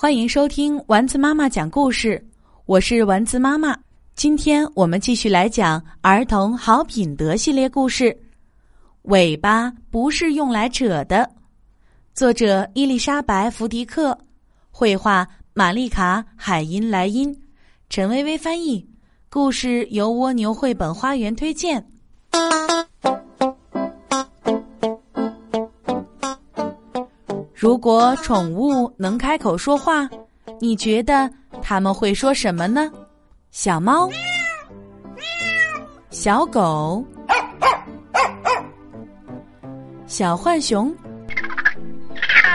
欢迎收听丸子妈妈讲故事，我是丸子妈妈。今天我们继续来讲儿童好品德系列故事。尾巴不是用来扯的。作者伊丽莎白·福迪克，绘画玛丽卡·海因莱因，陈薇薇翻译。故事由蜗牛绘本花园推荐。如果宠物能开口说话，你觉得他们会说什么呢？小猫、小狗、小浣熊、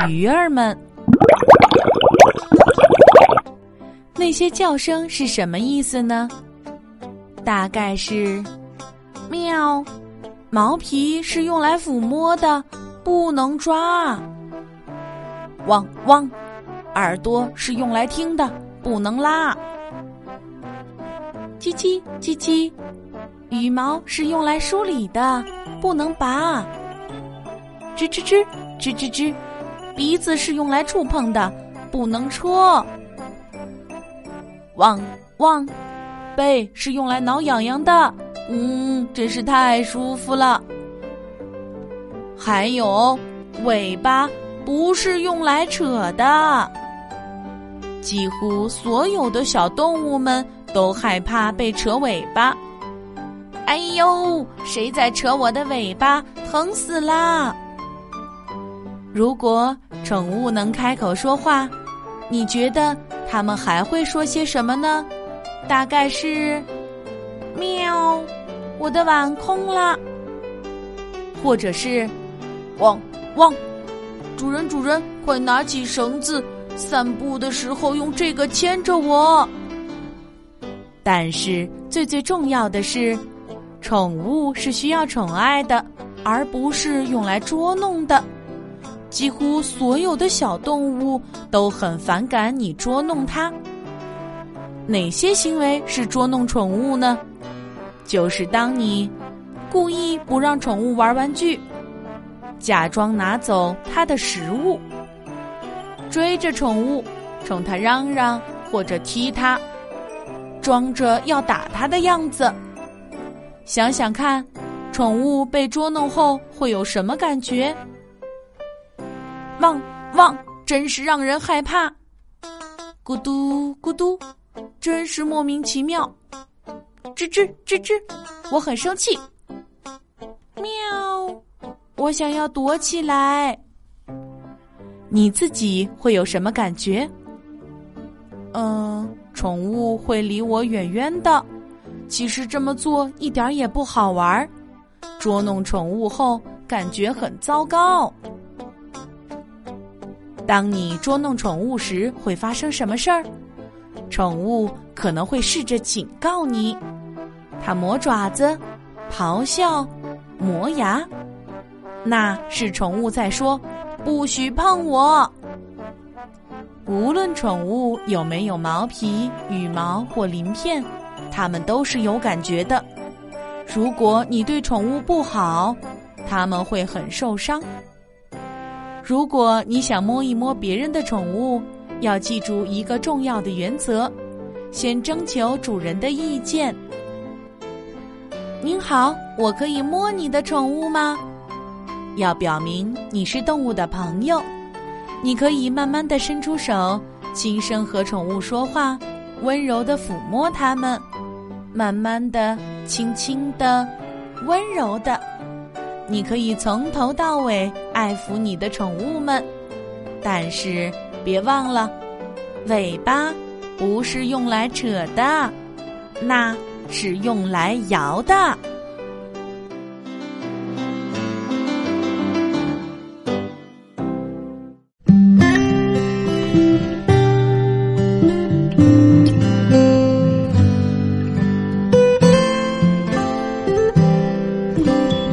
鱼儿们，那些叫声是什么意思呢？大概是喵，毛皮是用来抚摸的，不能抓。汪汪，耳朵是用来听的，不能拉。叽叽叽叽，羽毛是用来梳理的，不能拔。吱吱吱，吱吱吱，鼻子是用来触碰的，不能戳。汪汪，背是用来挠痒痒的，嗯，真是太舒服了。还有尾巴。不是用来扯的。几乎所有的小动物们都害怕被扯尾巴。哎呦，谁在扯我的尾巴？疼死啦！如果宠物能开口说话，你觉得它们还会说些什么呢？大概是“喵，我的碗空了”，或者是“汪汪”。主人，主人，快拿起绳子，散步的时候用这个牵着我。但是最最重要的是，宠物是需要宠爱的，而不是用来捉弄的。几乎所有的小动物都很反感你捉弄它。哪些行为是捉弄宠物呢？就是当你故意不让宠物玩玩具。假装拿走它的食物，追着宠物，冲它嚷嚷或者踢它，装着要打它的样子。想想看，宠物被捉弄后会有什么感觉？汪汪，真是让人害怕！咕嘟咕嘟，真是莫名其妙！吱吱吱吱，我很生气。我想要躲起来，你自己会有什么感觉？嗯，宠物会离我远远的。其实这么做一点也不好玩儿，捉弄宠物后感觉很糟糕。当你捉弄宠物时，会发生什么事儿？宠物可能会试着警告你，它磨爪子、咆哮、磨牙。那是宠物在说：“不许碰我。”无论宠物有没有毛皮、羽毛或鳞片，它们都是有感觉的。如果你对宠物不好，它们会很受伤。如果你想摸一摸别人的宠物，要记住一个重要的原则：先征求主人的意见。您好，我可以摸你的宠物吗？要表明你是动物的朋友，你可以慢慢的伸出手，轻声和宠物说话，温柔的抚摸它们，慢慢的、轻轻的、温柔的。你可以从头到尾爱抚你的宠物们，但是别忘了，尾巴不是用来扯的，那是用来摇的。